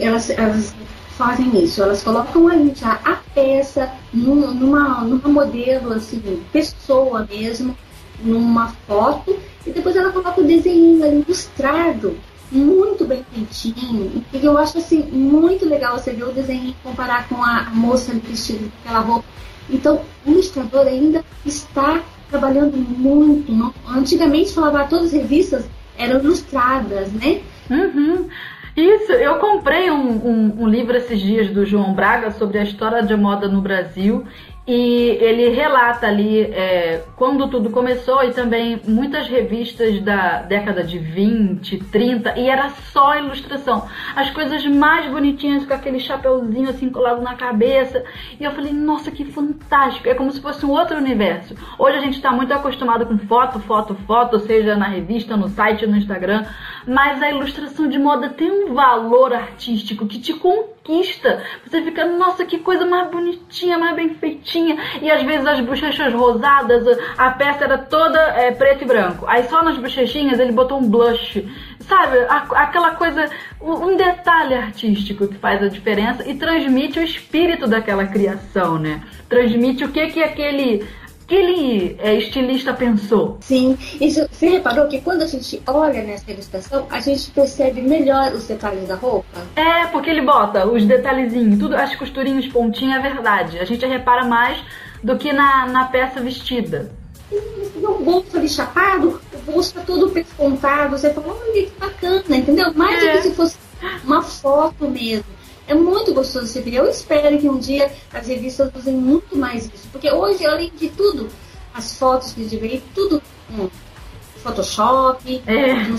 elas, elas fazem isso. Elas colocam ali já a peça numa, numa modelo, assim, pessoa mesmo, numa foto, e depois ela coloca o desenho ilustrado muito bem feitinho. E eu acho assim muito legal você ver o desenho e comparar com a moça vestida com aquela roupa. Então, o ilustrador ainda está trabalhando muito. Não? Antigamente falava todas as revistas eram ilustradas, né? Uhum. Isso, eu comprei um, um, um, livro esses dias do João Braga sobre a história de moda no Brasil e ele relata ali é, quando tudo começou e também muitas revistas da década de 20, 30 e era só ilustração. As coisas mais bonitinhas com aquele chapeuzinho assim colado na cabeça. E eu falei, nossa, que fantástico! É como se fosse um outro universo. Hoje a gente está muito acostumado com foto, foto, foto, seja na revista, no site, no Instagram, mas a ilustração de moda tem um valor artístico que te conquista. Você fica, nossa, que coisa mais bonitinha, mais bem feitinha. E às vezes as bochechas rosadas, a peça era toda é, preto e branco. Aí só nas bochechinhas ele botou um blush. Sabe, aquela coisa, um detalhe artístico que faz a diferença e transmite o espírito daquela criação, né? Transmite o que que aquele aquele é, estilista pensou? Sim, isso, você reparou que quando a gente olha nessa ilustração, a gente percebe melhor os detalhes da roupa? É, porque ele bota os detalhezinhos, tudo, as costurinhas, pontinha, é verdade. A gente repara mais do que na, na peça vestida. O bolso ali chapado, o bolso tá todo pescontado, você fala, olha que bacana, entendeu? Mais é. do que se fosse uma foto mesmo. É muito gostoso você ver. Eu espero que um dia as revistas usem muito mais isso. Porque hoje, além de tudo, as fotos que a gente vê, tudo com Photoshop, é.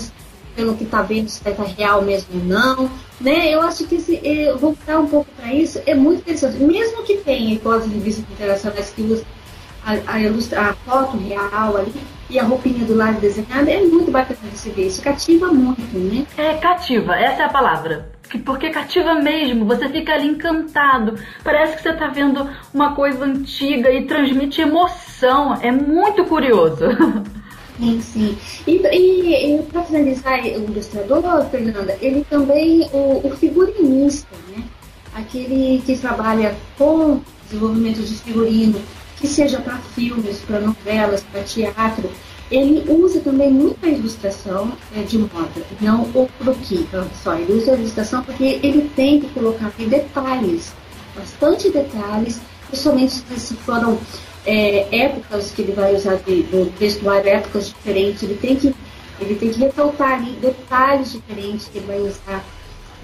pelo que tá vendo se estar real mesmo ou não. Né? Eu acho que esse, é, voltar um pouco para isso é muito interessante. Mesmo que tenha as revistas internacionais que usam a, a, ilustra, a foto real ali e a roupinha do lado desenhada, é muito bacana de se ver. Isso cativa muito, né? É, cativa, essa é a palavra porque cativa mesmo, você fica ali encantado. Parece que você está vendo uma coisa antiga e transmite emoção. É muito curioso. Sim, sim. E, e, e para finalizar, o ilustrador, Fernanda, ele também, o, o figurinista, né? Aquele que trabalha com desenvolvimento de figurino, que seja para filmes, para novelas, para teatro, ele usa também muita ilustração é, de moda, não o croquis só. Ele usa a ilustração porque ele tem que colocar detalhes, bastante detalhes, principalmente se foram é, épocas que ele vai usar de, do vestuário, épocas diferentes, ele tem que ele tem que ressaltar ali detalhes diferentes que ele vai usar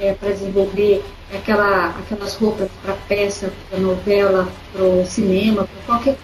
é, para desenvolver aquela, aquelas roupas para peça, para novela, para o cinema, para qualquer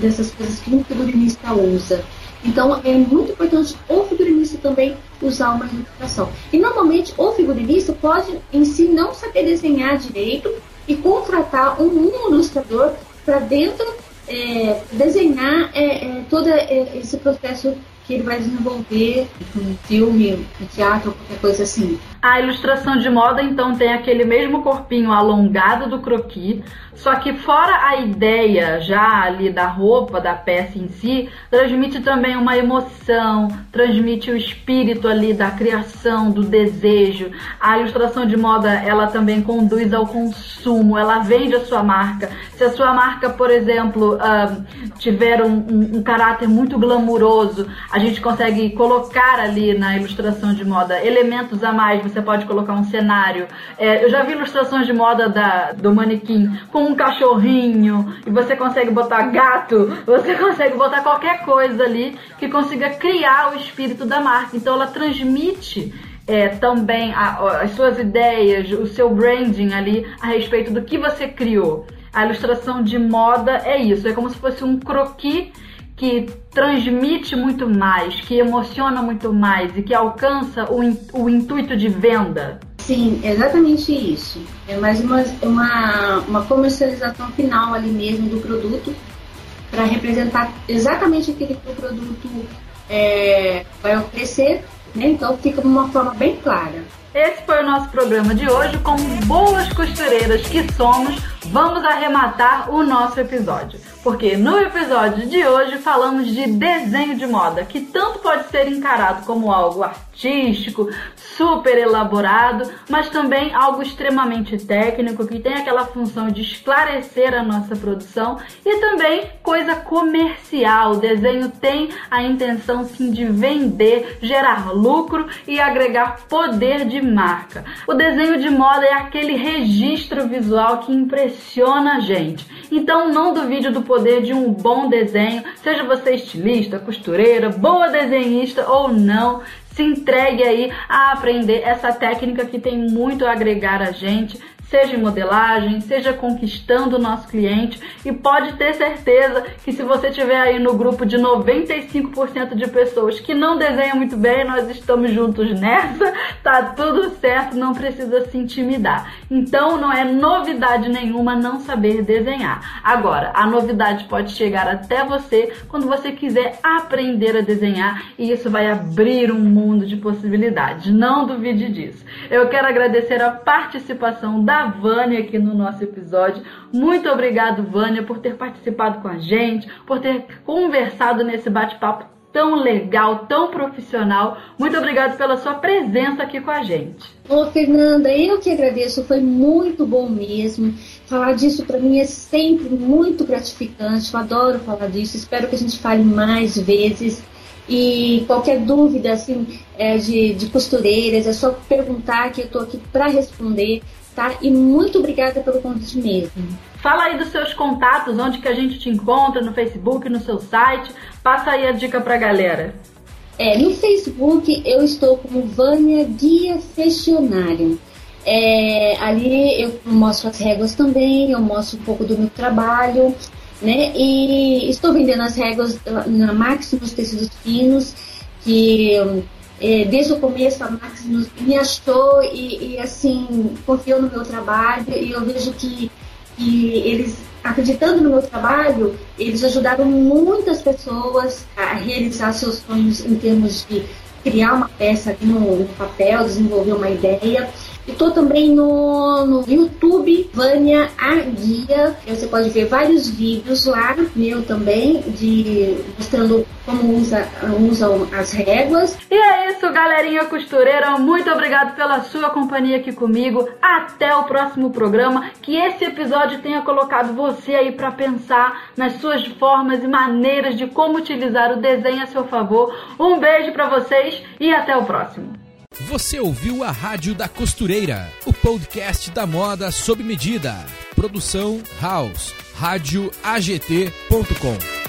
dessas coisas que um figurinista usa. Então é muito importante o figurinista também usar uma ilustração. E normalmente o figurinista pode em si não saber desenhar direito e contratar um, um ilustrador para dentro é, desenhar é, é, todo é, esse processo que ele vai desenvolver um filme, um teatro, qualquer coisa assim. A ilustração de moda então tem aquele mesmo corpinho alongado do croquis, só que fora a ideia já ali da roupa, da peça em si, transmite também uma emoção, transmite o espírito ali da criação, do desejo. A ilustração de moda, ela também conduz ao consumo, ela vende a sua marca. Se a sua marca, por exemplo, uh, tiver um, um, um caráter muito glamuroso, a gente consegue colocar ali na ilustração de moda elementos a mais. Você pode colocar um cenário. É, eu já vi ilustrações de moda da, do manequim com um cachorrinho e você consegue botar gato, você consegue botar qualquer coisa ali que consiga criar o espírito da marca. Então ela transmite é, também a, as suas ideias, o seu branding ali a respeito do que você criou. A ilustração de moda é isso, é como se fosse um croquis que transmite muito mais, que emociona muito mais e que alcança o, o intuito de venda. Sim, exatamente isso. É mais uma, uma, uma comercialização final ali mesmo do produto para representar exatamente aquilo que o produto é, vai oferecer. Né? Então fica de uma forma bem clara. Esse foi o nosso programa de hoje. Como boas costureiras que somos, vamos arrematar o nosso episódio. Porque no episódio de hoje falamos de desenho de moda, que tanto pode ser encarado como algo artístico, super elaborado, mas também algo extremamente técnico que tem aquela função de esclarecer a nossa produção e também coisa comercial. O desenho tem a intenção sim de vender, gerar lucro e agregar poder de marca. O desenho de moda é aquele registro visual que impressiona a gente. Então não duvide do poder de um bom desenho, seja você estilista, costureira, boa desenhista ou não se entregue aí a aprender essa técnica que tem muito a agregar a gente, seja em modelagem, seja conquistando o nosso cliente e pode ter certeza que se você tiver aí no grupo de 95% de pessoas que não desenham muito bem, nós estamos juntos nessa, tá tudo certo, não precisa se intimidar. Então não é novidade nenhuma não saber desenhar. Agora, a novidade pode chegar até você quando você quiser aprender a desenhar e isso vai abrir um mundo de possibilidades. Não duvide disso. Eu quero agradecer a participação da Vânia aqui no nosso episódio. Muito obrigado, Vânia, por ter participado com a gente, por ter conversado nesse bate-papo tão legal, tão profissional. Muito obrigado pela sua presença aqui com a gente. Ô, Fernanda, eu que agradeço, foi muito bom mesmo. Falar disso para mim é sempre muito gratificante. Eu adoro falar disso. Espero que a gente fale mais vezes. E qualquer dúvida assim é, de, de costureiras, é só perguntar que eu estou aqui para responder tá? E muito obrigada pelo convite mesmo. Fala aí dos seus contatos, onde que a gente te encontra, no Facebook, no seu site. Passa aí a dica pra galera. É, no Facebook eu estou como Vânia Guia Festionário. É, ali eu mostro as réguas também, eu mostro um pouco do meu trabalho, né? E estou vendendo as réguas na Maximus Tecidos Finos, que é, desde o começo a Maximus me achou e, e, assim confiou no meu trabalho. E eu vejo que, que eles acreditando no meu trabalho eles ajudaram muitas pessoas a realizar seus sonhos em termos de criar uma peça no, no papel desenvolver uma ideia Estou também no, no YouTube, Vânia Arguia. Você pode ver vários vídeos lá, meu também, de mostrando como usa, usam as réguas. E é isso, galerinha costureira. Muito obrigado pela sua companhia aqui comigo. Até o próximo programa. Que esse episódio tenha colocado você aí para pensar nas suas formas e maneiras de como utilizar o desenho a seu favor. Um beijo para vocês e até o próximo. Você ouviu a Rádio da Costureira, o podcast da moda sob medida. Produção House, radioagt.com.